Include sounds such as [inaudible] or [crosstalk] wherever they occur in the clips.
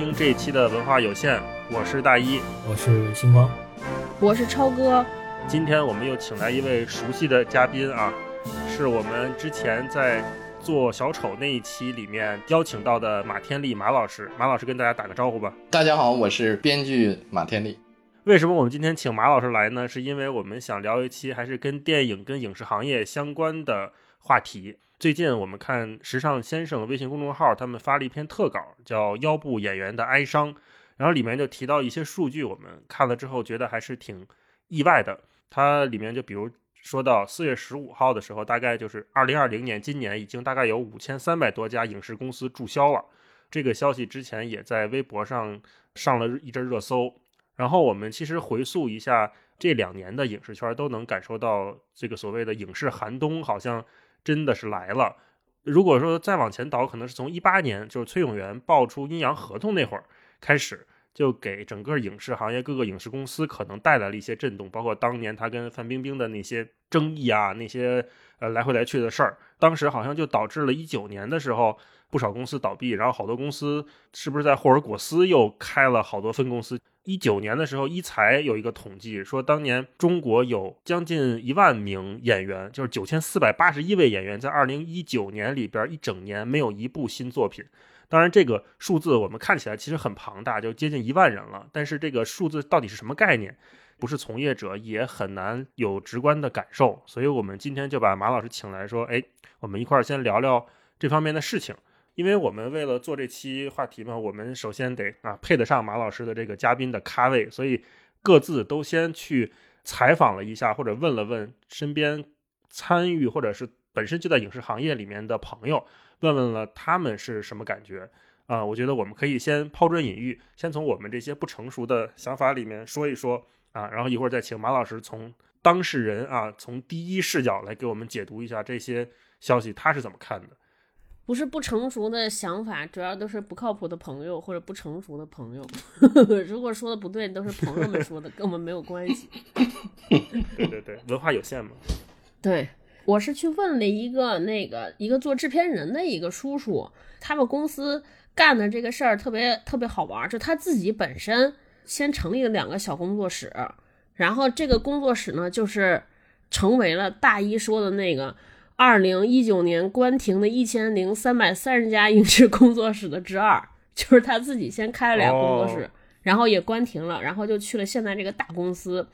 听这一期的文化有限，我是大一，我是星光，我是超哥。今天我们又请来一位熟悉的嘉宾啊，是我们之前在做小丑那一期里面邀请到的马天利马老师。马老师跟大家打个招呼吧。大家好，我是编剧马天利。为什么我们今天请马老师来呢？是因为我们想聊一期还是跟电影、跟影视行业相关的话题。最近我们看时尚先生微信公众号，他们发了一篇特稿，叫《腰部演员的哀伤》，然后里面就提到一些数据，我们看了之后觉得还是挺意外的。它里面就比如说到四月十五号的时候，大概就是二零二零年，今年已经大概有五千三百多家影视公司注销了。这个消息之前也在微博上上了一阵热搜。然后我们其实回溯一下这两年的影视圈，都能感受到这个所谓的影视寒冬好像真的是来了。如果说再往前倒，可能是从一八年，就是崔永元爆出阴阳合同那会儿开始，就给整个影视行业各个影视公司可能带来了一些震动，包括当年他跟范冰冰的那些争议啊，那些呃来回来去的事儿，当时好像就导致了一九年的时候不少公司倒闭，然后好多公司是不是在霍尔果斯又开了好多分公司？一九年的时候，一财有一个统计说，当年中国有将近一万名演员，就是九千四百八十一位演员，在二零一九年里边一整年没有一部新作品。当然，这个数字我们看起来其实很庞大，就接近一万人了。但是这个数字到底是什么概念，不是从业者也很难有直观的感受。所以我们今天就把马老师请来说，哎，我们一块儿先聊聊这方面的事情。因为我们为了做这期话题嘛，我们首先得啊配得上马老师的这个嘉宾的咖位，所以各自都先去采访了一下，或者问了问身边参与或者是本身就在影视行业里面的朋友，问问了他们是什么感觉啊？我觉得我们可以先抛砖引玉，先从我们这些不成熟的想法里面说一说啊，然后一会儿再请马老师从当事人啊，从第一视角来给我们解读一下这些消息，他是怎么看的。不是不成熟的想法，主要都是不靠谱的朋友或者不成熟的朋友。[laughs] 如果说的不对，都是朋友们说的，跟我们没有关系。[laughs] 对对对，文化有限嘛。对，我是去问了一个那个一个做制片人的一个叔叔，他们公司干的这个事儿特别特别好玩，就他自己本身先成立了两个小工作室，然后这个工作室呢，就是成为了大一说的那个。二零一九年关停的一千零三百三十家影视工作室的之二，[laughs] 就是他自己先开了俩工作室，然后也关停了，然后就去了现在这个大公司，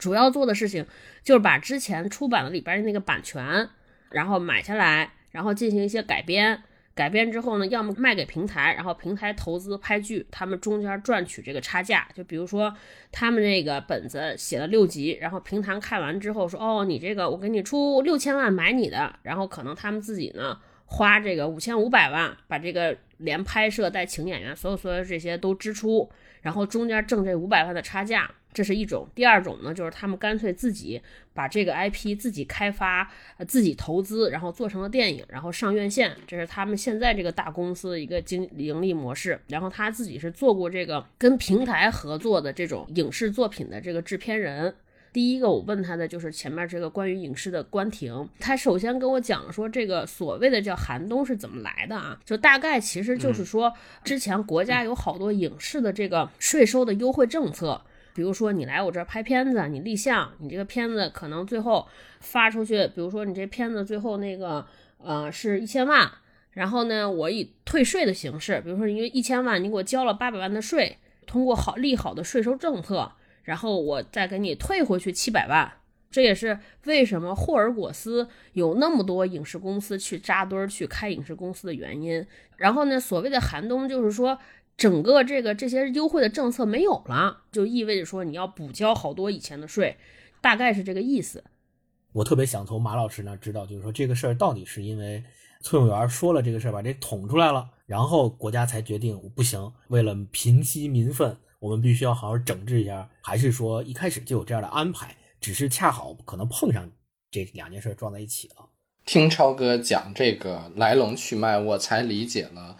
主要做的事情就是把之前出版的里边的那个版权，然后买下来，然后进行一些改编。改编之后呢，要么卖给平台，然后平台投资拍剧，他们中间赚取这个差价。就比如说，他们这个本子写了六集，然后平台看完之后说：“哦，你这个我给你出六千万买你的。”然后可能他们自己呢花这个五千五百万，把这个连拍摄带请演员，所有所有这些都支出，然后中间挣这五百万的差价。这是一种，第二种呢，就是他们干脆自己把这个 IP 自己开发，呃，自己投资，然后做成了电影，然后上院线。这是他们现在这个大公司的一个经盈利模式。然后他自己是做过这个跟平台合作的这种影视作品的这个制片人。第一个我问他的就是前面这个关于影视的关停，他首先跟我讲说这个所谓的叫寒冬是怎么来的啊？就大概其实就是说之前国家有好多影视的这个税收的优惠政策。比如说你来我这儿拍片子，你立项，你这个片子可能最后发出去，比如说你这片子最后那个呃是一千万，然后呢我以退税的形式，比如说因为一千万你给我交了八百万的税，通过好利好的税收政策，然后我再给你退回去七百万，这也是为什么霍尔果斯有那么多影视公司去扎堆儿去开影视公司的原因。然后呢，所谓的寒冬就是说。整个这个这些优惠的政策没有了，就意味着说你要补交好多以前的税，大概是这个意思。我特别想从马老师那知道，就是说这个事儿到底是因为崔永元说了这个事儿，把这捅出来了，然后国家才决定不行，为了平息民愤，我们必须要好好整治一下，还是说一开始就有这样的安排，只是恰好可能碰上这两件事撞在一起了。听超哥讲这个来龙去脉，我才理解了。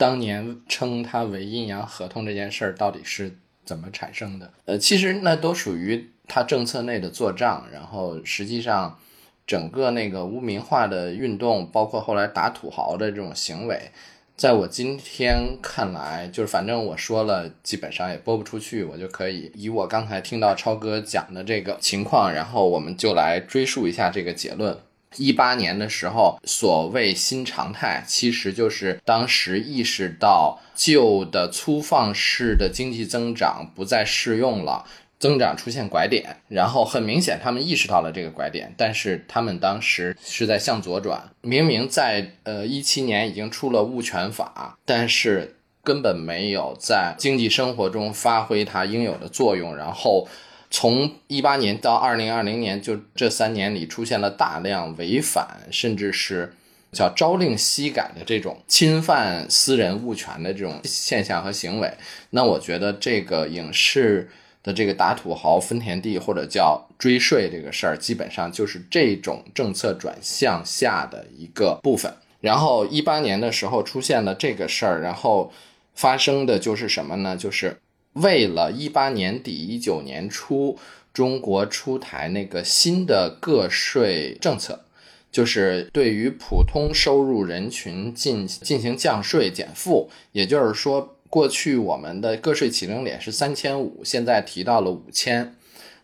当年称它为阴阳合同这件事儿到底是怎么产生的？呃，其实那都属于他政策内的做账，然后实际上整个那个污名化的运动，包括后来打土豪的这种行为，在我今天看来，就是反正我说了，基本上也播不出去，我就可以以我刚才听到超哥讲的这个情况，然后我们就来追溯一下这个结论。一八年的时候，所谓新常态，其实就是当时意识到旧的粗放式的经济增长不再适用了。增长出现拐点，然后很明显，他们意识到了这个拐点，但是他们当时是在向左转。明明在呃一七年已经出了物权法，但是根本没有在经济生活中发挥它应有的作用。然后从一八年到二零二零年，就这三年里出现了大量违反，甚至是叫朝令夕改的这种侵犯私人物权的这种现象和行为。那我觉得这个影视。的这个打土豪分田地或者叫追税这个事儿，基本上就是这种政策转向下的一个部分。然后一八年的时候出现了这个事儿，然后发生的就是什么呢？就是为了一八年底一九年初中国出台那个新的个税政策，就是对于普通收入人群进进行降税减负，也就是说。过去我们的个税起征点是三千五，现在提到了五千，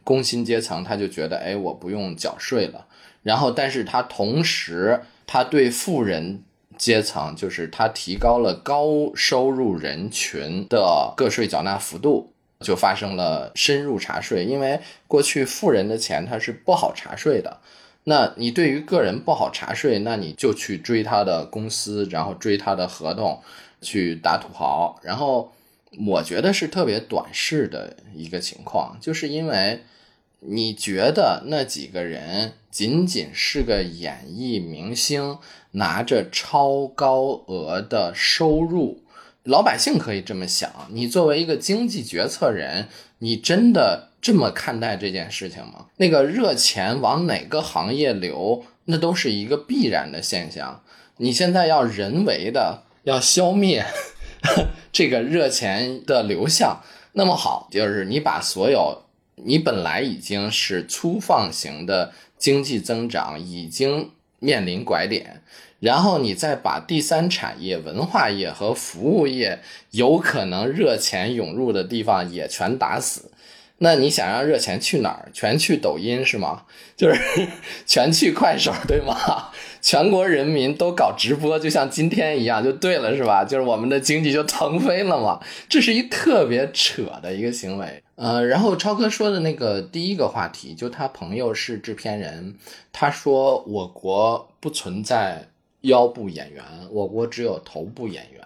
工薪阶层他就觉得，哎，我不用缴税了。然后，但是他同时，他对富人阶层，就是他提高了高收入人群的个税缴纳幅度，就发生了深入查税。因为过去富人的钱他是不好查税的，那你对于个人不好查税，那你就去追他的公司，然后追他的合同。去打土豪，然后我觉得是特别短视的一个情况，就是因为你觉得那几个人仅仅是个演艺明星，拿着超高额的收入，老百姓可以这么想。你作为一个经济决策人，你真的这么看待这件事情吗？那个热钱往哪个行业流，那都是一个必然的现象。你现在要人为的。要消灭 [laughs] 这个热钱的流向，那么好，就是你把所有你本来已经是粗放型的经济增长已经面临拐点，然后你再把第三产业、文化业和服务业有可能热钱涌入的地方也全打死。那你想让热钱去哪儿？全去抖音是吗？就是 [laughs] 全去快手对吗？全国人民都搞直播，就像今天一样，就对了是吧？就是我们的经济就腾飞了嘛。这是一特别扯的一个行为。呃，然后超哥说的那个第一个话题，就他朋友是制片人，他说我国不存在腰部演员，我国只有头部演员。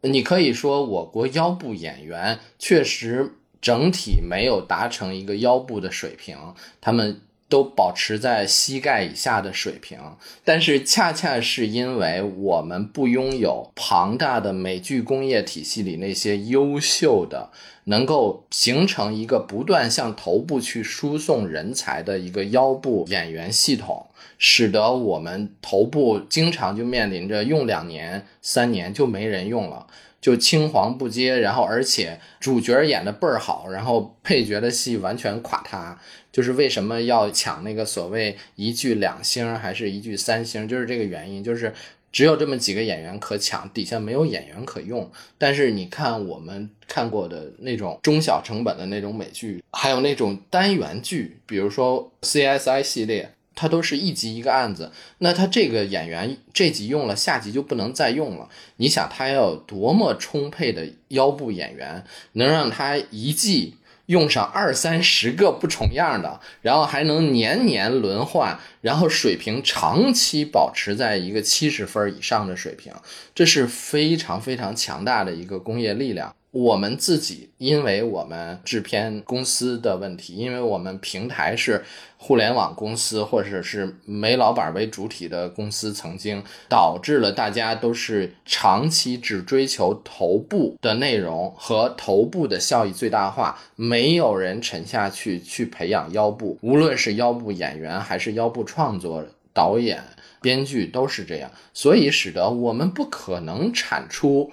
你可以说我国腰部演员确实。整体没有达成一个腰部的水平，他们都保持在膝盖以下的水平。但是恰恰是因为我们不拥有庞大的美剧工业体系里那些优秀的，能够形成一个不断向头部去输送人才的一个腰部演员系统，使得我们头部经常就面临着用两年、三年就没人用了。就青黄不接，然后而且主角演的倍儿好，然后配角的戏完全垮塌。就是为什么要抢那个所谓一剧两星还是一剧三星，就是这个原因。就是只有这么几个演员可抢，底下没有演员可用。但是你看我们看过的那种中小成本的那种美剧，还有那种单元剧，比如说 CSI 系列。他都是一集一个案子，那他这个演员这集用了，下集就不能再用了。你想他要多么充沛的腰部演员，能让他一季用上二三十个不重样的，然后还能年年轮换，然后水平长期保持在一个七十分以上的水平，这是非常非常强大的一个工业力量。我们自己，因为我们制片公司的问题，因为我们平台是互联网公司，或者是煤老板为主体的公司，曾经导致了大家都是长期只追求头部的内容和头部的效益最大化，没有人沉下去去培养腰部，无论是腰部演员还是腰部创作导演、编剧都是这样，所以使得我们不可能产出。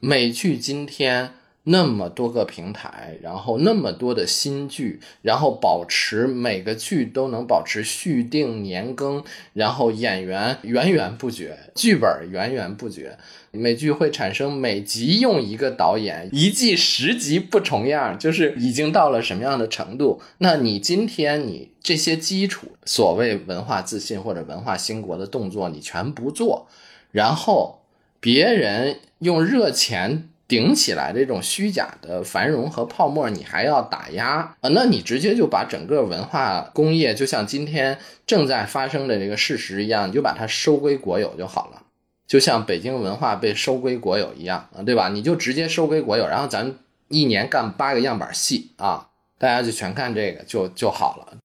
美剧今天那么多个平台，然后那么多的新剧，然后保持每个剧都能保持续订年更，然后演员源源不绝，剧本源源不绝，美剧会产生每集用一个导演，一季十集不重样，就是已经到了什么样的程度？那你今天你这些基础所谓文化自信或者文化兴国的动作，你全不做，然后别人用热钱。顶起来这种虚假的繁荣和泡沫，你还要打压啊？那你直接就把整个文化工业，就像今天正在发生的这个事实一样，你就把它收归国有就好了。就像北京文化被收归国有一样啊，对吧？你就直接收归国有，然后咱一年干八个样板戏啊，大家就全看这个就就好了。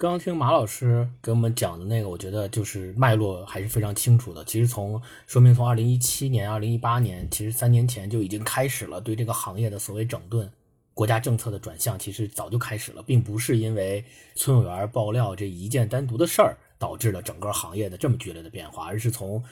刚刚听马老师给我们讲的那个，我觉得就是脉络还是非常清楚的。其实从说明从二零一七年、二零一八年，其实三年前就已经开始了对这个行业的所谓整顿，国家政策的转向，其实早就开始了，并不是因为村委员爆料这一件单独的事儿导致了整个行业的这么剧烈的变化，而是从。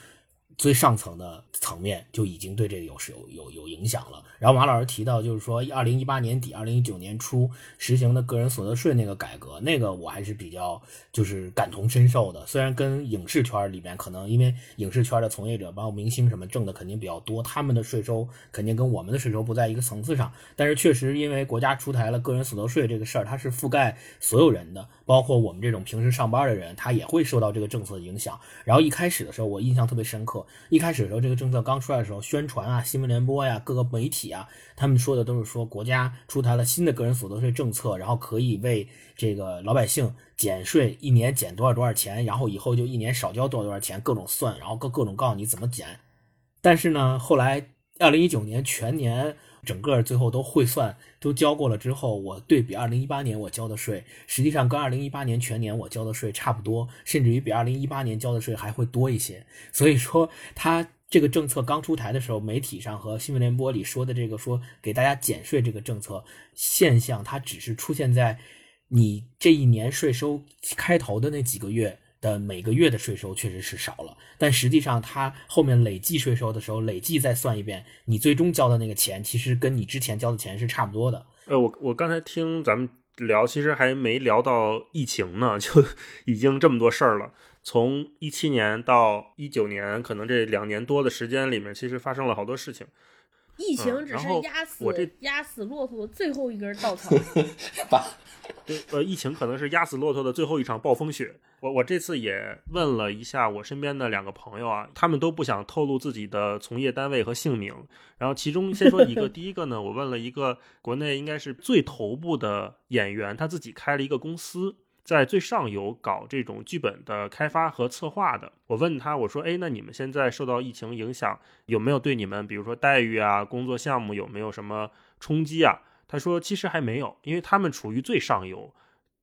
最上层的层面就已经对这个有是有有有影响了。然后马老师提到，就是说，二零一八年底、二零一九年初实行的个人所得税那个改革，那个我还是比较就是感同身受的。虽然跟影视圈里面可能因为影视圈的从业者，包括明星什么挣的肯定比较多，他们的税收肯定跟我们的税收不在一个层次上。但是确实因为国家出台了个人所得税这个事儿，它是覆盖所有人的，包括我们这种平时上班的人，他也会受到这个政策的影响。然后一开始的时候，我印象特别深刻。一开始的时候，这个政策刚出来的时候，宣传啊，新闻联播呀，各个媒体啊，他们说的都是说国家出台了新的个人所得税政策，然后可以为这个老百姓减税，一年减多少多少钱，然后以后就一年少交多少多少钱，各种算，然后各各种告诉你怎么减。但是呢，后来二零一九年全年。整个最后都汇算都交过了之后，我对比二零一八年我交的税，实际上跟二零一八年全年我交的税差不多，甚至于比二零一八年交的税还会多一些。所以说，他这个政策刚出台的时候，媒体上和新闻联播里说的这个说给大家减税这个政策现象，它只是出现在你这一年税收开头的那几个月。的每个月的税收确实是少了，但实际上它后面累计税收的时候，累计再算一遍，你最终交的那个钱，其实跟你之前交的钱是差不多的。呃，我我刚才听咱们聊，其实还没聊到疫情呢，[laughs] 就已经这么多事儿了。从一七年到一九年，可能这两年多的时间里面，其实发生了好多事情。疫情只是压死我这压死骆驼的最后一根稻草。[laughs] 把对，呃，疫情可能是压死骆驼的最后一场暴风雪。我我这次也问了一下我身边的两个朋友啊，他们都不想透露自己的从业单位和姓名。然后其中先说一个，[laughs] 第一个呢，我问了一个国内应该是最头部的演员，他自己开了一个公司，在最上游搞这种剧本的开发和策划的。我问他，我说，哎，那你们现在受到疫情影响，有没有对你们，比如说待遇啊、工作项目有没有什么冲击啊？他说，其实还没有，因为他们处于最上游。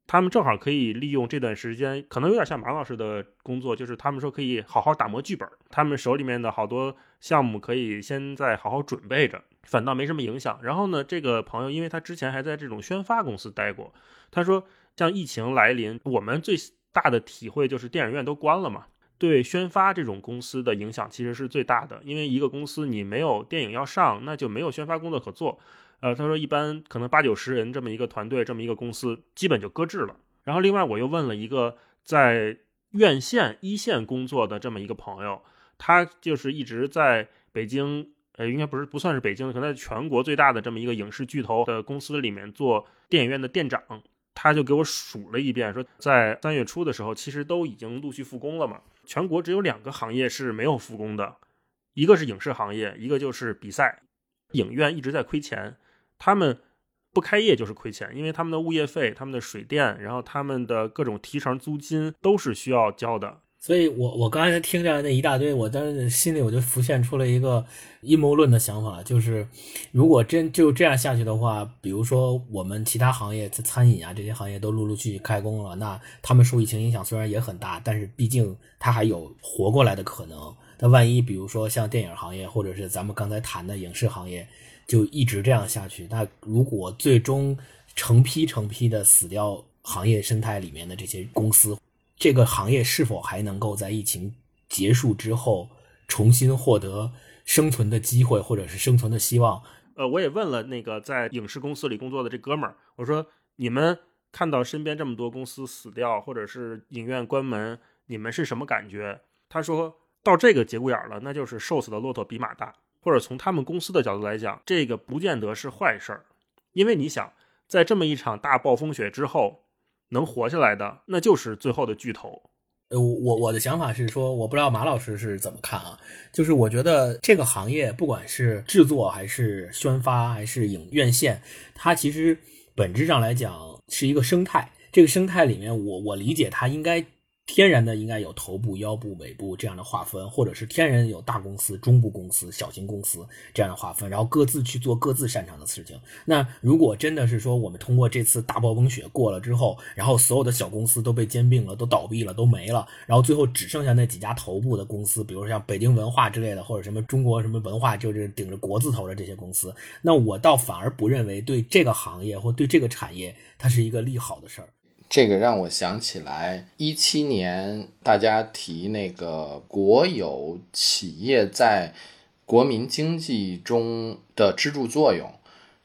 他们正好可以利用这段时间，可能有点像马老师的工作，就是他们说可以好好打磨剧本，他们手里面的好多项目可以先在好好准备着，反倒没什么影响。然后呢，这个朋友因为他之前还在这种宣发公司待过，他说像疫情来临，我们最大的体会就是电影院都关了嘛，对宣发这种公司的影响其实是最大的，因为一个公司你没有电影要上，那就没有宣发工作可做。呃，他说一般可能八九十人这么一个团队，这么一个公司，基本就搁置了。然后另外我又问了一个在院线一线工作的这么一个朋友，他就是一直在北京，呃，应该不是不算是北京，可能在全国最大的这么一个影视巨头的公司里面做电影院的店长。他就给我数了一遍，说在三月初的时候，其实都已经陆续复工了嘛。全国只有两个行业是没有复工的，一个是影视行业，一个就是比赛，影院一直在亏钱。他们不开业就是亏钱，因为他们的物业费、他们的水电，然后他们的各种提成租金都是需要交的。所以，我我刚才听着那一大堆，我当时心里我就浮现出了一个阴谋论的想法，就是如果真就这样下去的话，比如说我们其他行业，餐饮啊这些行业都陆陆续续开工了，那他们受疫情影响虽然也很大，但是毕竟它还有活过来的可能。那万一比如说像电影行业，或者是咱们刚才谈的影视行业，就一直这样下去，那如果最终成批成批的死掉行业生态里面的这些公司，这个行业是否还能够在疫情结束之后重新获得生存的机会或者是生存的希望？呃，我也问了那个在影视公司里工作的这哥们儿，我说你们看到身边这么多公司死掉，或者是影院关门，你们是什么感觉？他说到这个节骨眼了，那就是瘦死的骆驼比马大，或者从他们公司的角度来讲，这个不见得是坏事儿，因为你想，在这么一场大暴风雪之后，能活下来的，那就是最后的巨头。呃，我我的想法是说，我不知道马老师是怎么看啊？就是我觉得这个行业，不管是制作还是宣发还是影院线，它其实本质上来讲是一个生态。这个生态里面，我我理解它应该。天然的应该有头部、腰部、尾部这样的划分，或者是天然有大公司、中部公司、小型公司这样的划分，然后各自去做各自擅长的事情。那如果真的是说我们通过这次大暴风雪过了之后，然后所有的小公司都被兼并了、都倒闭了、都没了，然后最后只剩下那几家头部的公司，比如说像北京文化之类的，或者什么中国什么文化，就是顶着国字头的这些公司，那我倒反而不认为对这个行业或对这个产业它是一个利好的事儿。这个让我想起来，一七年大家提那个国有企业在国民经济中的支柱作用，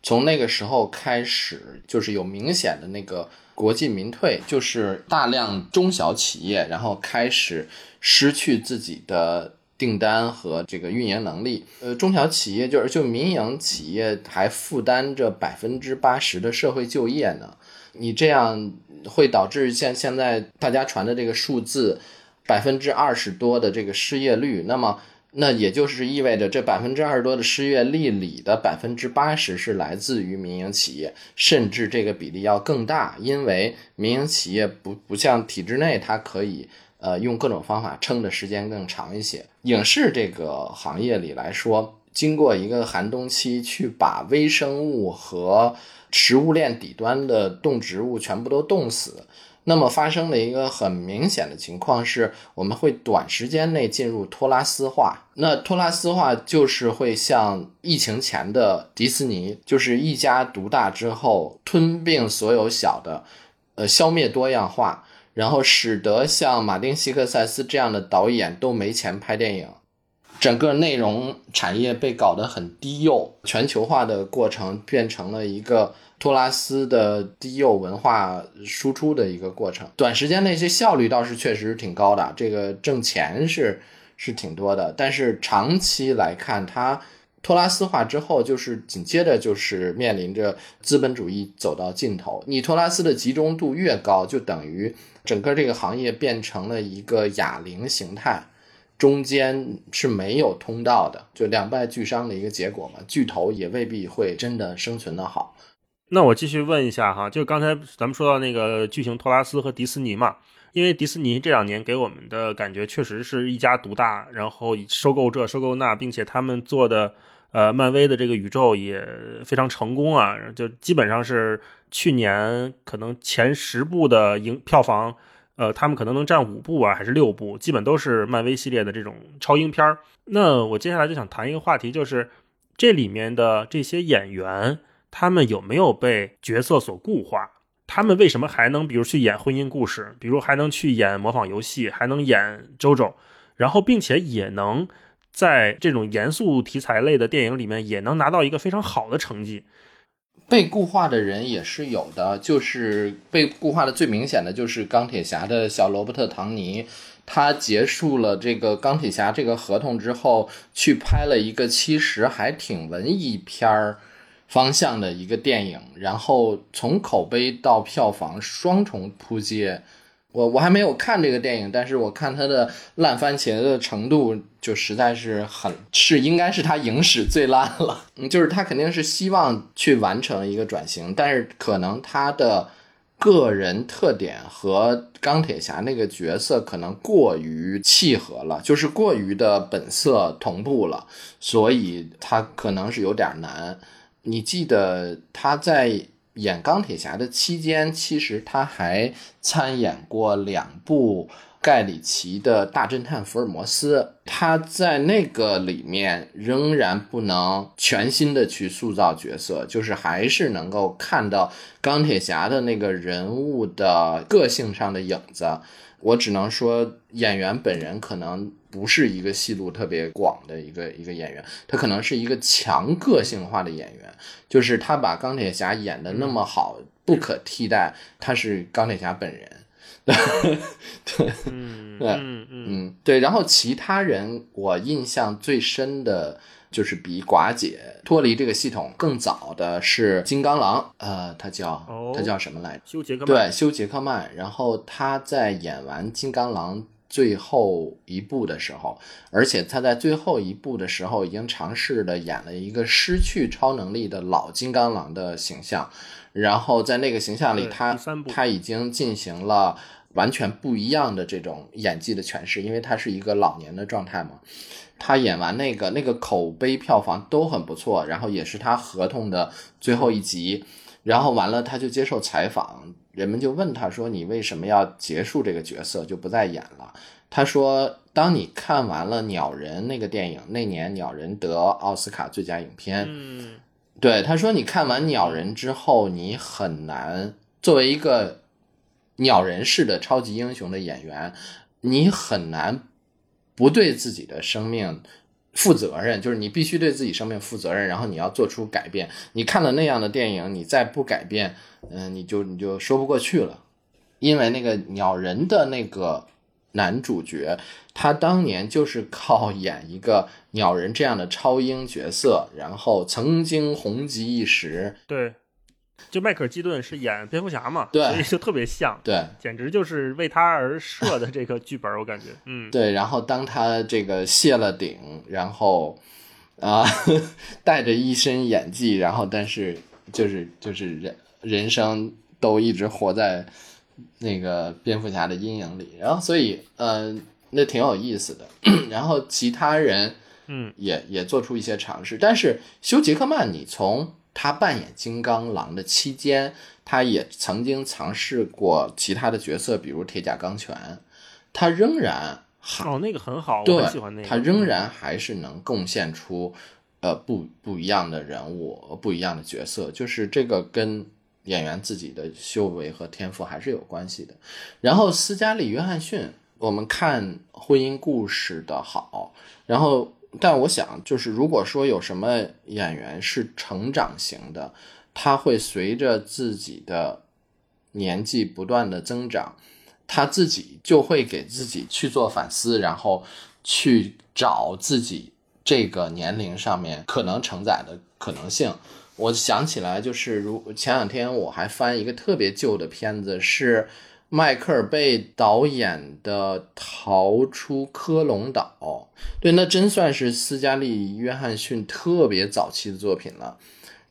从那个时候开始，就是有明显的那个国进民退，就是大量中小企业然后开始失去自己的订单和这个运营能力。呃，中小企业就是就民营企业还负担着百分之八十的社会就业呢。你这样会导致像现在大家传的这个数字，百分之二十多的这个失业率。那么，那也就是意味着这百分之二十多的失业率里的百分之八十是来自于民营企业，甚至这个比例要更大，因为民营企业不不像体制内，它可以呃用各种方法撑的时间更长一些。影视这个行业里来说，经过一个寒冬期，去把微生物和食物链底端的动植物全部都冻死，那么发生了一个很明显的情况是，我们会短时间内进入托拉斯化。那托拉斯化就是会像疫情前的迪士尼，就是一家独大之后吞并所有小的，呃，消灭多样化，然后使得像马丁·西克塞斯这样的导演都没钱拍电影。整个内容产业被搞得很低幼，全球化的过程变成了一个托拉斯的低幼文化输出的一个过程。短时间内些效率倒是确实挺高的，这个挣钱是是挺多的。但是长期来看，它托拉斯化之后，就是紧接着就是面临着资本主义走到尽头。你托拉斯的集中度越高，就等于整个这个行业变成了一个哑铃形态。中间是没有通道的，就两败俱伤的一个结果嘛。巨头也未必会真的生存的好。那我继续问一下哈，就刚才咱们说到那个巨型托拉斯和迪士尼嘛，因为迪士尼这两年给我们的感觉确实是一家独大，然后收购这收购那，并且他们做的呃漫威的这个宇宙也非常成功啊，就基本上是去年可能前十部的影票房。呃，他们可能能占五部啊，还是六部，基本都是漫威系列的这种超英片儿。那我接下来就想谈一个话题，就是这里面的这些演员，他们有没有被角色所固化？他们为什么还能，比如去演婚姻故事，比如还能去演模仿游戏，还能演周周，然后并且也能在这种严肃题材类的电影里面也能拿到一个非常好的成绩？被固化的人也是有的，就是被固化的最明显的就是钢铁侠的小罗伯特·唐尼，他结束了这个钢铁侠这个合同之后，去拍了一个其实还挺文艺片儿方向的一个电影，然后从口碑到票房双重扑街。我我还没有看这个电影，但是我看他的烂番茄的程度就实在是很是应该是他影史最烂了。嗯，就是他肯定是希望去完成一个转型，但是可能他的个人特点和钢铁侠那个角色可能过于契合了，就是过于的本色同步了，所以他可能是有点难。你记得他在。演钢铁侠的期间，其实他还参演过两部盖里奇的大侦探福尔摩斯。他在那个里面仍然不能全新的去塑造角色，就是还是能够看到钢铁侠的那个人物的个性上的影子。我只能说演员本人可能不是一个戏路特别广的一个一个演员，他可能是一个强个性化的演员，就是他把钢铁侠演的那么好，不可替代，他是钢铁侠本人。[laughs] 对，嗯对嗯嗯嗯，对。然后其他人我印象最深的就是比寡姐脱离这个系统更早的是金刚狼，呃，他叫哦他叫什么来着？休杰克曼对，休·杰克曼。然后他在演完金刚狼最后一部的时候，而且他在最后一部的时候已经尝试的演了一个失去超能力的老金刚狼的形象。然后在那个形象里，对他他已经进行了完全不一样的这种演技的诠释，因为他是一个老年的状态嘛。他演完那个那个口碑票房都很不错，然后也是他合同的最后一集，然后完了他就接受采访，人们就问他说：“你为什么要结束这个角色，就不再演了？”他说：“当你看完了《鸟人》那个电影，那年《鸟人》得奥斯卡最佳影片，嗯对，他说你看完《鸟人》之后，你很难作为一个鸟人式的超级英雄的演员，你很难不对自己的生命负责任，就是你必须对自己生命负责任，然后你要做出改变。你看了那样的电影，你再不改变，嗯、你就你就说不过去了，因为那个鸟人的那个男主角，他当年就是靠演一个鸟人这样的超英角色，然后曾经红极一时。对，就迈克尔基顿是演蝙蝠侠嘛，对所以就特别像，对简直就是为他而设的这个剧本，我感觉，嗯，对，然后当他这个卸了顶，然后啊、[laughs] 带着一身演技，然后但是就是就是人人生都一直活在那个蝙蝠侠的阴影里，然后所以呃，那挺有意思的。然后其他人嗯也也做出一些尝试，但是休·杰克曼，你从他扮演金刚狼的期间，他也曾经尝试过其他的角色，比如铁甲钢拳，他仍然好哦，那个很好，我很喜欢那个，他仍然还是能贡献出呃不不一样的人物、不一样的角色，就是这个跟演员自己的修为和天赋还是有关系的。然后斯嘉丽·约翰逊，我们看婚姻故事的好，然后但我想就是如果说有什么演员是成长型的，他会随着自己的年纪不断的增长，他自己就会给自己去做反思，然后去找自己这个年龄上面可能承载的可能性。我想起来，就是如前两天我还翻一个特别旧的片子，是迈克尔贝导演的《逃出科隆岛》。对，那真算是斯嘉丽·约翰逊特别早期的作品了。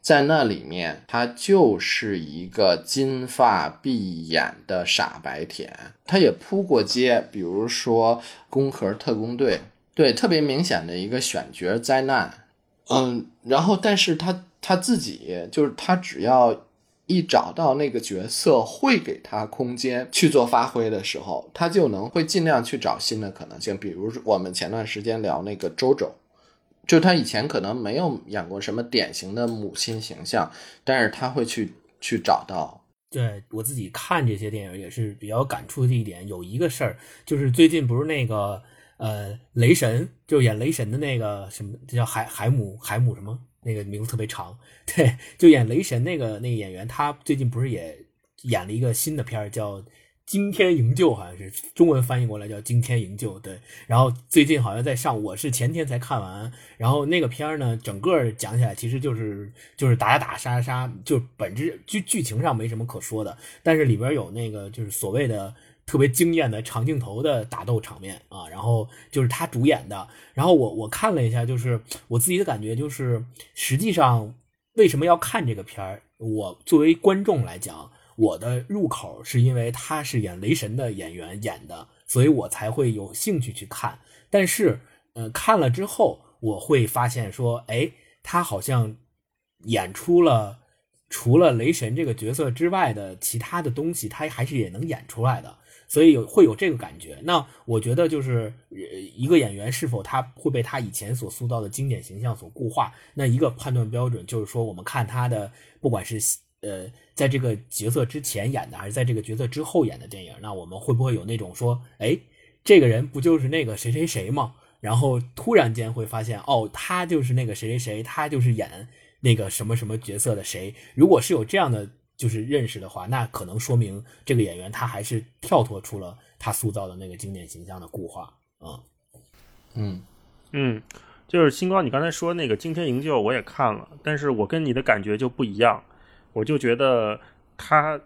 在那里面，他就是一个金发碧眼的傻白甜，他也扑过街，比如说《攻壳特工队》，对，特别明显的一个选角灾难，嗯，然后但是他他自己就是他只要一找到那个角色会给他空间去做发挥的时候，他就能会尽量去找新的可能性，比如我们前段时间聊那个周周。就他以前可能没有演过什么典型的母亲形象，但是他会去去找到。对我自己看这些电影也是比较感触的一点，有一个事儿就是最近不是那个呃雷神，就演雷神的那个什么，这叫海海姆海姆什么，那个名字特别长，对，就演雷神那个那个演员，他最近不是也演了一个新的片儿叫。惊天营救好像是中文翻译过来叫惊天营救，对。然后最近好像在上，我是前天才看完。然后那个片儿呢，整个讲起来其实就是就是打打杀杀，就本质剧剧情上没什么可说的，但是里边有那个就是所谓的特别惊艳的长镜头的打斗场面啊，然后就是他主演的。然后我我看了一下，就是我自己的感觉就是，实际上为什么要看这个片儿？我作为观众来讲。我的入口是因为他是演雷神的演员演的，所以我才会有兴趣去看。但是，呃，看了之后，我会发现说，哎，他好像演出了除了雷神这个角色之外的其他的东西，他还是也能演出来的，所以有会有这个感觉。那我觉得就是一个演员是否他会被他以前所塑造的经典形象所固化，那一个判断标准就是说，我们看他的不管是。呃，在这个角色之前演的，还是在这个角色之后演的电影？那我们会不会有那种说，哎，这个人不就是那个谁谁谁吗？然后突然间会发现，哦，他就是那个谁谁谁，他就是演那个什么什么角色的谁？如果是有这样的就是认识的话，那可能说明这个演员他还是跳脱出了他塑造的那个经典形象的固化啊。嗯嗯，就是星光，你刚才说那个惊天营救，我也看了，但是我跟你的感觉就不一样，我就觉得他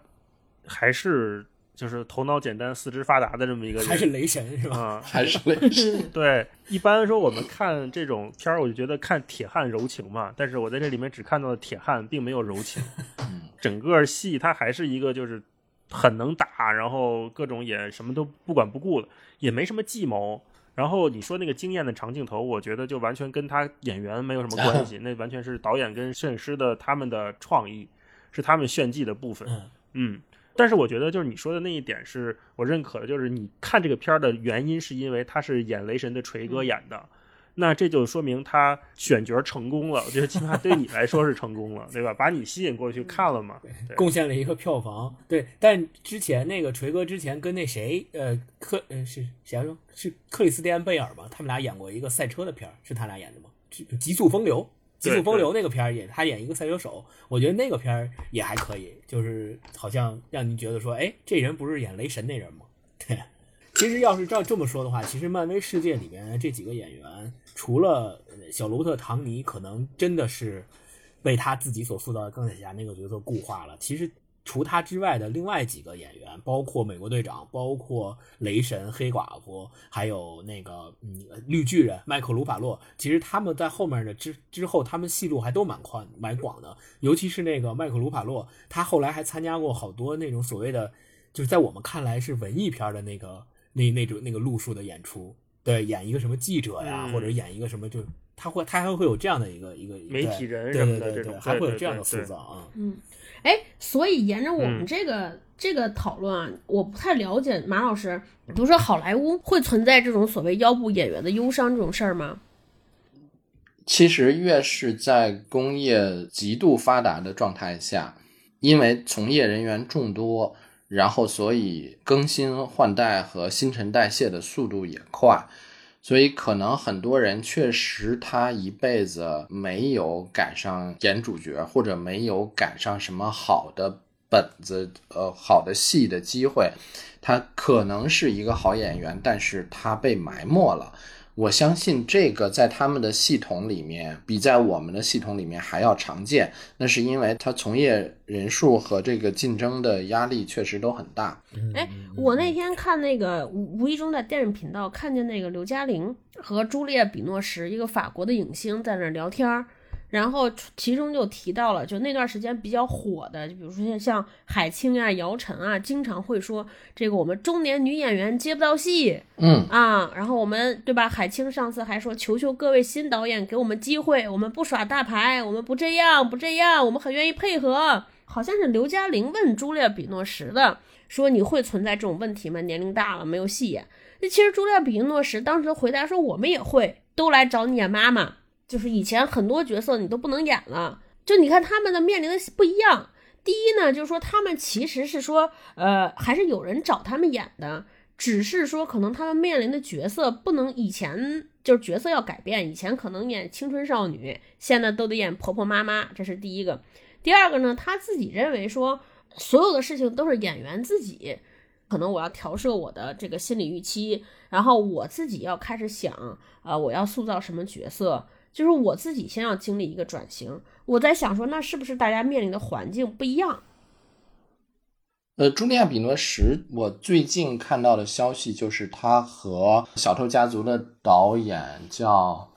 还是就是头脑简单、四肢发达的这么一个人，还是雷神是吧？啊、[laughs] 还是雷神。对，一般说我们看这种片儿，我就觉得看铁汉柔情嘛，但是我在这里面只看到了铁汉，并没有柔情。整个戏它还是一个就是很能打，然后各种也什么都不管不顾的，也没什么计谋。然后你说那个惊艳的长镜头，我觉得就完全跟他演员没有什么关系，[laughs] 那完全是导演跟摄影师的他们的创意，是他们炫技的部分。嗯嗯，但是我觉得就是你说的那一点是我认可的，就是你看这个片儿的原因是因为他是演雷神的锤哥演的，那这就说明他选角成功了。我觉得起码对你来说是成功了，[laughs] 对吧？把你吸引过去看了嘛。贡献了一个票房。对，但之前那个锤哥之前跟那谁，呃，克呃是谁来着？是克里斯蒂安贝尔吧？他们俩演过一个赛车的片儿，是他俩演的吗？极极速风流。极速风流那个片儿也，他演一个赛车手，我觉得那个片儿也还可以，就是好像让你觉得说，哎，这人不是演雷神那人吗？对，[laughs] 其实要是照这么说的话，其实漫威世界里面这几个演员，除了小罗伯特·唐尼，可能真的是被他自己所塑造的钢铁侠那个角色固化了。其实除他之外的另外几个演员，包括美国队长，包括雷神、黑寡妇，还有那个嗯绿巨人麦克卢法洛，其实他们在后面的之之后，他们戏路还都蛮宽蛮广的。尤其是那个麦克卢法洛，他后来还参加过好多那种所谓的，就是在我们看来是文艺片的那个那那种那个路数的演出，对，演一个什么记者呀，嗯或者演一个什么就。他会，他还会有这样的一个一个媒体人对什么的对对对这种对对还会有这样的对对塑造啊。嗯，哎，所以沿着我们嗯这个、这个讨论啊，我不太了解马老师，比如说好莱坞会存在这种所谓腰部演员的忧伤这种事儿吗？其实越是在工业极度发达的状态下，因为从业人员众多，然后所以更新换代和新陈代谢的速度也快，所以可能很多人确实他一辈子没有赶上演主角，或者没有赶上什么好的本子、呃好的戏的机会，他可能是一个好演员，但是他被埋没了。我相信这个在他们的系统里面，比在我们的系统里面还要常见。那是因为他从业人数和这个竞争的压力确实都很大。哎，我那天看那个无无意中在电视频道看见那个刘嘉玲和朱丽叶·比诺什，一个法国的影星在那儿聊天儿，然后其中就提到了，就那段时间比较火的，就比如说像像海清呀、姚晨啊，经常会说这个我们中年女演员接不到戏嗯，啊，然后我们对吧？海清上次还说求求各位新导演给我们机会，我们不耍大牌，我们不这样不这样，我们很愿意配合。好像是刘嘉玲问朱丽叶·比诺什的。说你会存在这种问题吗？年龄大了没有戏演。那其实朱丽叶·比诺什当时回答说：“我们也会，都来找你演妈妈。就是以前很多角色你都不能演了。就你看他们的面临的不一样。第一呢，就是说他们其实是说，呃，还是有人找他们演的，只是说可能他们面临的角色不能以前就是角色要改变，以前可能演青春少女，现在都得演婆婆妈妈，这是第一个。第二个呢，他自己认为说。”所有的事情都是演员自己，可能我要调设我的这个心理预期，然后我自己要开始想，呃，我要塑造什么角色，就是我自己先要经历一个转型。我在想说，那是不是大家面临的环境不一样？呃，茱莉亚·比诺什，我最近看到的消息就是他和《小偷家族》的导演叫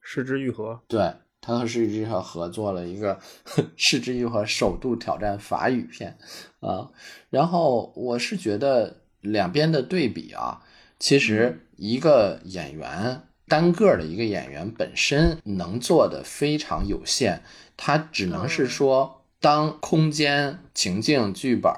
失之愈合，对。他和失之愈合合作了一个《[laughs] 失之愈合》首度挑战法语片啊，然后我是觉得两边的对比啊，其实一个演员单个的一个演员本身能做的非常有限，他只能是说，当空间、情境、剧本、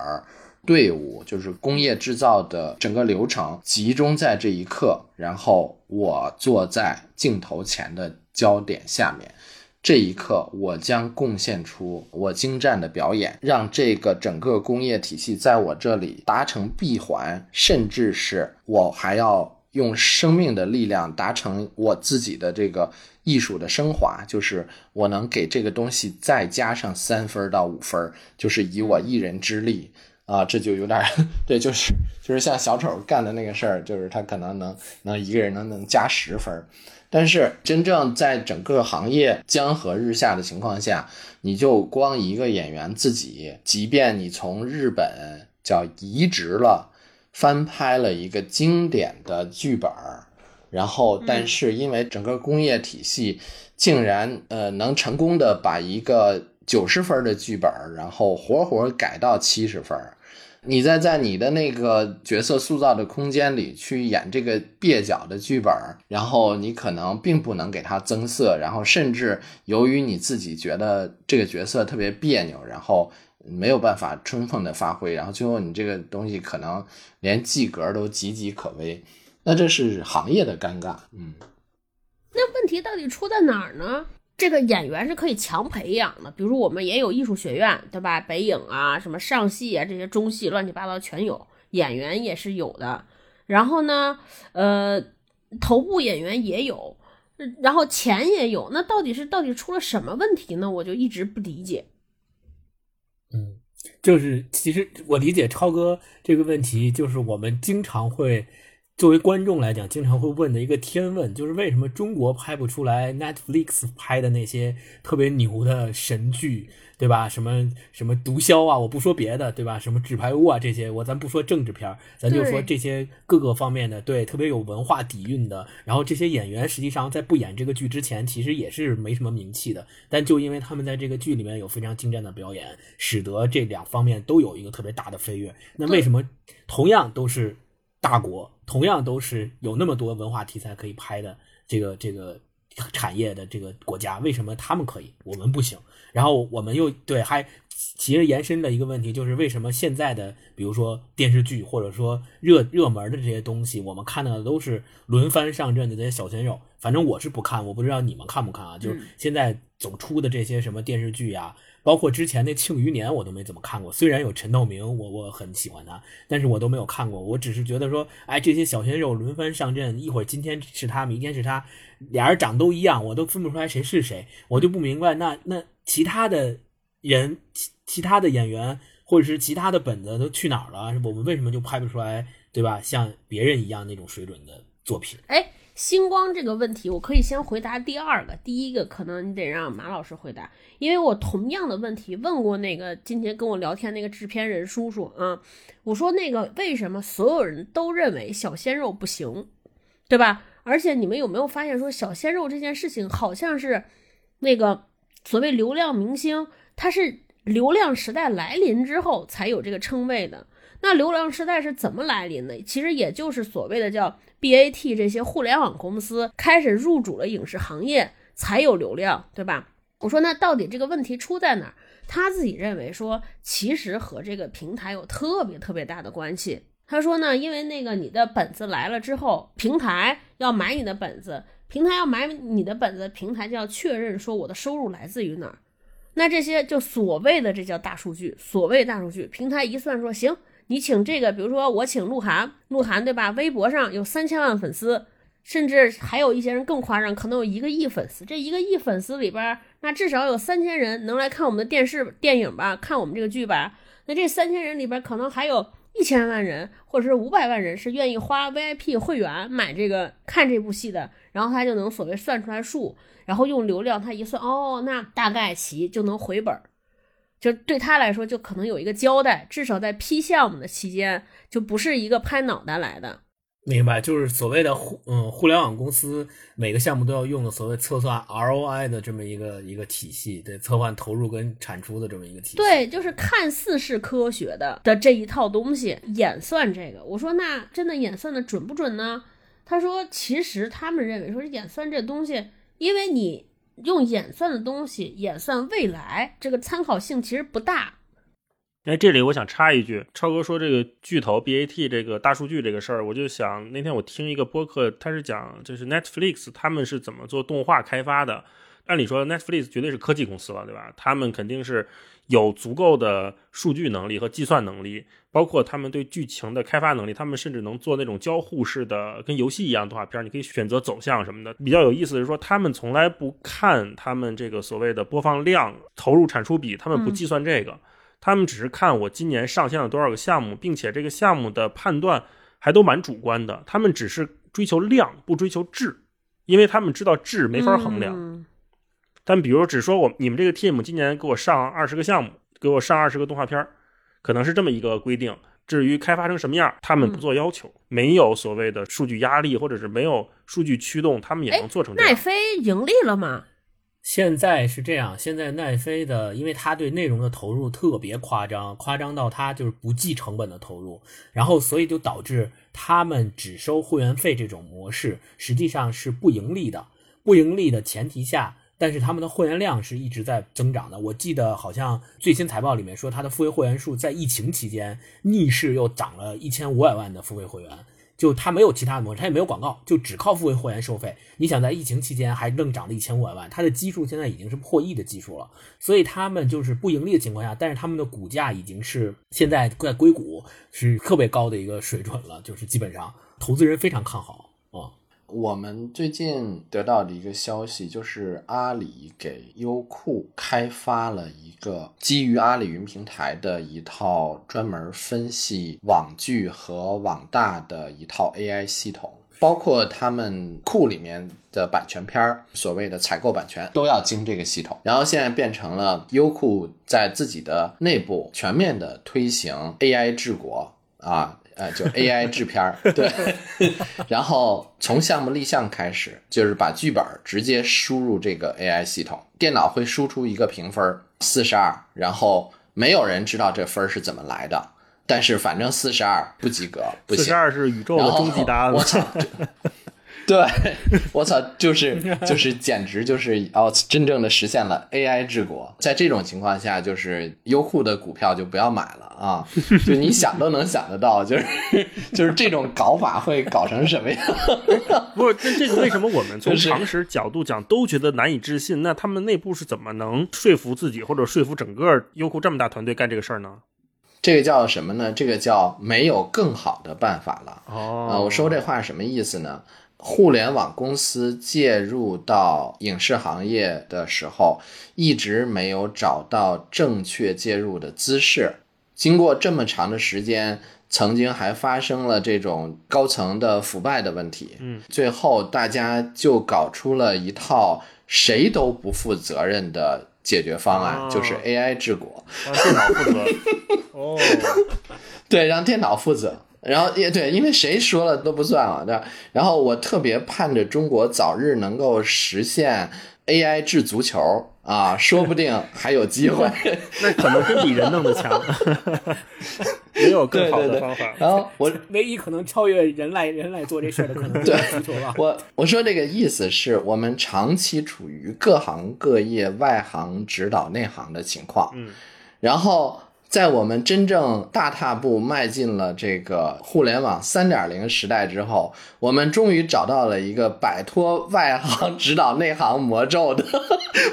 队伍，就是工业制造的整个流程集中在这一刻，然后我坐在镜头前的焦点下面。这一刻，我将贡献出我精湛的表演，让这个整个工业体系在我这里达成闭环，甚至是我还要用生命的力量达成我自己的这个艺术的升华，就是我能给这个东西再加上三分到五分，就是以我一人之力啊，这就有点对，就是就是像小丑干的那个事儿，就是他可能能能一个人能能加十分。但是，真正在整个行业江河日下的情况下，你就光一个演员自己，即便你从日本叫移植了、翻拍了一个经典的剧本然后，但是因为整个工业体系竟然呃能成功的把一个九十分的剧本，然后活活改到七十分。你再在你的那个角色塑造的空间里去演这个蹩脚的剧本，然后你可能并不能给它增色，然后甚至由于你自己觉得这个角色特别别扭，然后没有办法充分的发挥，然后最后你这个东西可能连及格都岌岌可危，那这是行业的尴尬。嗯，那问题到底出在哪儿呢？这个演员是可以强培养的，比如我们也有艺术学院，对吧？北影啊，什么上戏啊，这些中戏乱七八糟全有，演员也是有的。然后呢，呃，头部演员也有，然后钱也有。那到底是到底出了什么问题呢？我就一直不理解。嗯，就是其实我理解超哥这个问题，就是我们经常会。作为观众来讲，经常会问的一个天问，就是为什么中国拍不出来 Netflix 拍的那些特别牛的神剧，对吧？什么什么毒枭啊，我不说别的，对吧？什么纸牌屋啊这些，我咱不说政治片咱就说这些各个方面的，对，特别有文化底蕴的。然后这些演员实际上在不演这个剧之前，其实也是没什么名气的，但就因为他们在这个剧里面有非常精湛的表演，使得这两方面都有一个特别大的飞跃。那为什么同样都是？大国同样都是有那么多文化题材可以拍的这个这个产业的这个国家，为什么他们可以，我们不行？然后我们又对还其实延伸的一个问题就是，为什么现在的比如说电视剧或者说热热门的这些东西，我们看到的都是轮番上阵的这些小鲜肉？反正我是不看，我不知道你们看不看啊？就是现在总出的这些什么电视剧呀。包括之前那《庆余年》，我都没怎么看过。虽然有陈道明，我我很喜欢他，但是我都没有看过。我只是觉得说，哎，这些小鲜肉轮番上阵，一会儿今天是他，明天是他，俩人长都一样，我都分不出来谁是谁。我就不明白，那那其他的人，其其他的演员，或者是其他的本子都去哪儿了？我们为什么就拍不出来，对吧？像别人一样那种水准的作品？哎。星光这个问题，我可以先回答第二个，第一个可能你得让马老师回答，因为我同样的问题问过那个今天跟我聊天那个制片人叔叔啊，我说那个为什么所有人都认为小鲜肉不行，对吧？而且你们有没有发现说小鲜肉这件事情好像是那个所谓流量明星，他是流量时代来临之后才有这个称谓的。那流量时代是怎么来临的？其实也就是所谓的叫 BAT 这些互联网公司开始入主了影视行业，才有流量，对吧？我说那到底这个问题出在哪儿？他自己认为说，其实和这个平台有特别特别大的关系。他说呢，因为那个你的本子来了之后，平台要买你的本子，平台要买你的本子，平台就要确认说我的收入来自于哪儿。那这些就所谓的这叫大数据，所谓大数据，平台一算说行。你请这个，比如说我请鹿晗，鹿晗对吧？微博上有三千万粉丝，甚至还有一些人更夸张，可能有一个亿粉丝。这一个亿粉丝里边，那至少有三千人能来看我们的电视电影吧，看我们这个剧吧。那这三千人里边，可能还有一千万人或者是五百万人是愿意花 VIP 会员买这个看这部戏的，然后他就能所谓算出来数，然后用流量他一算，哦，那大概其就能回本儿。就对他来说，就可能有一个交代，至少在批项目的期间，就不是一个拍脑袋来的。明白，就是所谓的互嗯互联网公司每个项目都要用的所谓测算 ROI 的这么一个一个体系，对，测算投入跟产出的这么一个体系。对，就是看似是科学的的这一套东西演算这个。我说那真的演算的准不准呢？他说其实他们认为说演算这东西，因为你。用演算的东西演算未来，这个参考性其实不大。哎，这里我想插一句，超哥说这个巨头 BAT 这个大数据这个事儿，我就想那天我听一个播客，他是讲就是 Netflix 他们是怎么做动画开发的。按理说 Netflix 绝对是科技公司了，对吧？他们肯定是有足够的数据能力和计算能力，包括他们对剧情的开发能力，他们甚至能做那种交互式的跟游戏一样动画片，你可以选择走向什么的。比较有意思的是说，他们从来不看他们这个所谓的播放量、投入产出比，他们不计算这个，他们只是看我今年上线了多少个项目，并且这个项目的判断还都蛮主观的，他们只是追求量，不追求质，因为他们知道质没法衡量。嗯但比如只说我你们这个 team 今年给我上二十个项目，给我上二十个动画片儿，可能是这么一个规定。至于开发成什么样，他们不做要求，没有所谓的数据压力，或者是没有数据驱动，他们也能做成这样。奈飞盈利了吗？现在是这样，现在奈飞的，因为他对内容的投入特别夸张，夸张到他就是不计成本的投入，然后所以就导致他们只收会员费这种模式，实际上是不盈利的。不盈利的前提下，但是他们的会员量是一直在增长的。我记得好像最新财报里面说，他的付费会员数在疫情期间逆势又涨了一千五百万的付费会员。就它没有其他的模式，它也没有广告，就只靠付费会员收费。你想在疫情期间还愣涨了一千五百万，它的基数现在已经是破亿的基数了。所以他们就是不盈利的情况下，但是他们的股价已经是现在在硅谷是特别高的一个水准了，就是基本上投资人非常看好啊。我们最近得到的一个消息就是，阿里给优酷开发了一个基于阿里云平台的一套专门分析网剧和网大的一套 AI 系统，包括他们库里面的版权片儿，所谓的采购版权都要经这个系统。然后现在变成了优酷在自己的内部全面的推行 AI 治国啊。呃，就 AI 制片儿，对，[laughs] 然后从项目立项开始，就是把剧本直接输入这个 AI 系统，电脑会输出一个评分四十二，然后没有人知道这分是怎么来的，但是反正四十二不及格，不行。四十二是宇宙的终极答案。我操！[laughs] 对，我操，就是 [laughs] 就是，简直就是哦，真正的实现了 AI 治国。在这种情况下，就是优酷的股票就不要买了啊！[laughs] 就你想都能想得到，就是 [laughs] 就是这种搞法会搞成什么样？不是，这这个为什么我们从常识角度讲都觉得难以置信？那他们内部是怎么能说服自己，或者说服整个优酷这么大团队干这个事儿呢？这个叫什么呢？这个叫没有更好的办法了。哦呃，我说这话什么意思呢？互联网公司介入到影视行业的时候，一直没有找到正确介入的姿势。经过这么长的时间，曾经还发生了这种高层的腐败的问题。嗯，最后大家就搞出了一套谁都不负责任的解决方案，哦就是 AI 治国。让电脑负责。[laughs] 哦，对，让电脑负责。然后也对，因为谁说了都不算了，对吧？然后我特别盼着中国早日能够实现 AI 制足球啊，说不定还有机会。[laughs] 那可能真比人弄得强，[laughs] 也有更好对对对的方法。然后我唯一可能超越人来人来做这事儿的，可能就是 [laughs] 足球了。我我说这个意思是我们长期处于各行各业外行指导内行的情况，嗯，然后在我们真正大踏步迈进了这个互联网三点零时代之后，我们终于找到了一个摆脱外行指导内行魔咒的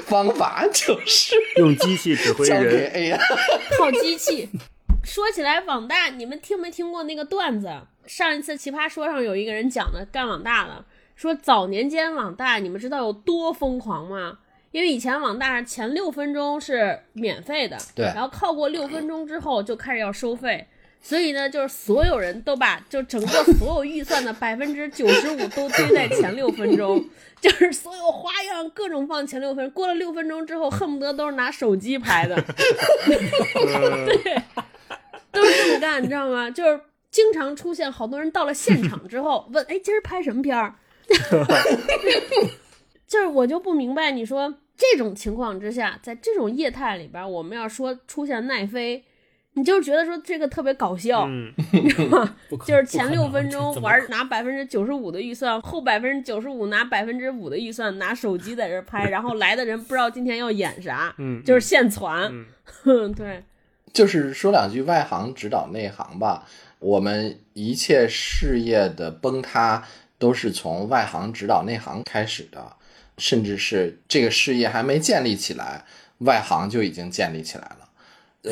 方法，就是 [laughs] 用机器指挥人，哎呀。[laughs] 靠机器。说起来，网大，你们听没听过那个段子？上一次奇葩说上有一个人讲的，干网大了，说早年间网大，你们知道有多疯狂吗？因为以前网大前六分钟是免费的，对然后靠过六分钟之后就开始要收费，所以呢，就是所有人都把就整个所有预算的百分之九十五都堆在前六分钟，就是所有花样各种放前六分，过了六分钟之后，恨不得都是拿手机拍的。[laughs] 对，都是这么干，你知道吗？就是经常出现好多人到了现场之后问：“哎，今儿拍什么片儿？” [laughs] [laughs] 就是我就不明白，你说这种情况之下，在这种业态里边，我们要说出现奈飞，你就觉得说这个特别搞笑，嗯，你知道吗？就是前六分钟玩拿百分之九十五的预算，后百分之九十五拿百分之五的预算，拿手机在这儿拍，[laughs] 然后来的人不知道今天要演啥，嗯就是现传，嗯哼，[laughs] 对，就是说两句外行指导内行吧。我们一切事业的崩塌都是从外行指导内行开始的。甚至是这个事业还没建立起来，外行就已经建立起来了。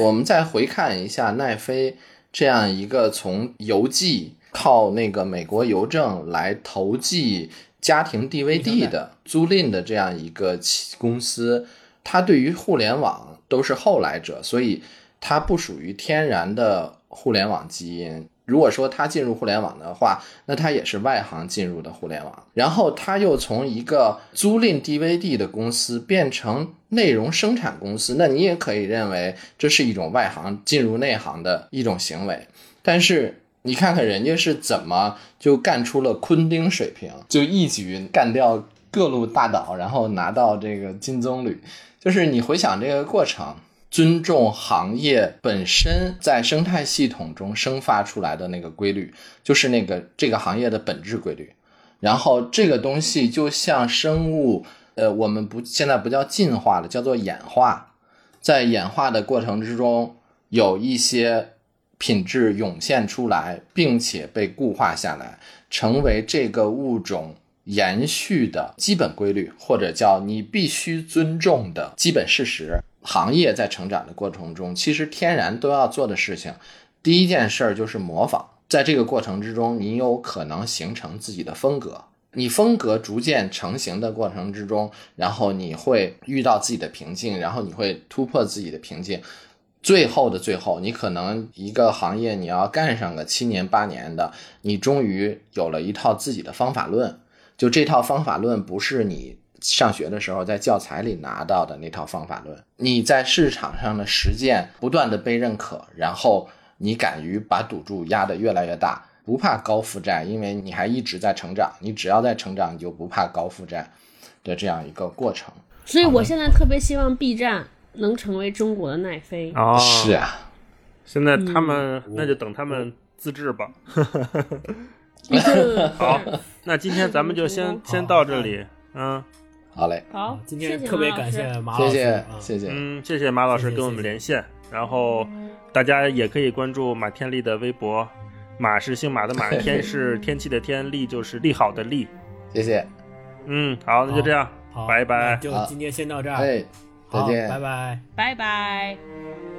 我们再回看一下奈飞这样一个从邮寄靠那个美国邮政来投寄家庭 DVD 的租赁的这样一个企公司，它对于互联网都是后来者，所以它不属于天然的互联网基因。如果说它进入互联网的话，那它也是外行进入的互联网。然后它又从一个租赁 DVD 的公司变成内容生产公司，那你也可以认为这是一种外行进入内行的一种行为。但是你看看人家是怎么就干出了昆汀水平，就一举干掉各路大佬，然后拿到这个金棕榈。就是你回想这个过程。尊重行业本身在生态系统中生发出来的那个规律，就是那个这个行业的本质规律。然后这个东西就像生物，呃，我们不现在不叫进化了，叫做演化。在演化的过程之中，有一些品质涌现出来，并且被固化下来，成为这个物种延续的基本规律，或者叫你必须尊重的基本事实。行业在成长的过程中，其实天然都要做的事情，第一件事儿就是模仿。在这个过程之中，你有可能形成自己的风格。你风格逐渐成型的过程之中，然后你会遇到自己的瓶颈，然后你会突破自己的瓶颈。最后的最后，你可能一个行业你要干上个七年八年的，你终于有了一套自己的方法论。就这套方法论不是你。上学的时候，在教材里拿到的那套方法论，你在市场上的实践不断的被认可，然后你敢于把赌注压得越来越大，不怕高负债，因为你还一直在成长。你只要在成长，你就不怕高负债的这样一个过程。所以我现在特别希望 B 站能成为中国的奈飞。哦，[laughs] 是啊，现在他们那就等他们自制吧。[laughs] [laughs] 好，那今天咱们就先先到这里，嗯。好嘞，好，今天特别感谢马老师，谢谢谢谢，嗯，谢谢马老师跟我们连线，然后大家也可以关注马天利的微博，马是姓马的马，[laughs] 天是天气的天，利就是利好的利，谢谢，嗯，好，那就这样，拜拜，就今天先到这儿，哎，再见，拜拜，拜拜。